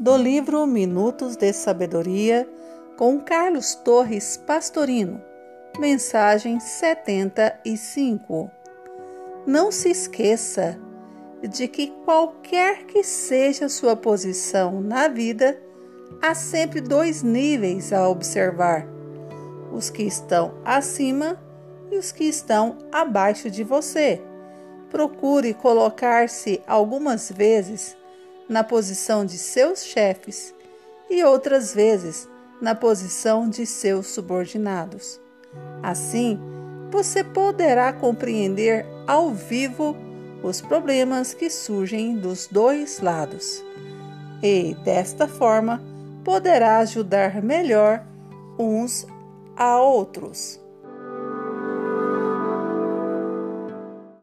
do livro Minutos de Sabedoria com Carlos Torres Pastorino. Mensagem 75. Não se esqueça de que qualquer que seja sua posição na vida, há sempre dois níveis a observar: os que estão acima e os que estão abaixo de você. Procure colocar-se algumas vezes na posição de seus chefes e outras vezes na posição de seus subordinados. Assim, você poderá compreender ao vivo os problemas que surgem dos dois lados e, desta forma, poderá ajudar melhor uns a outros.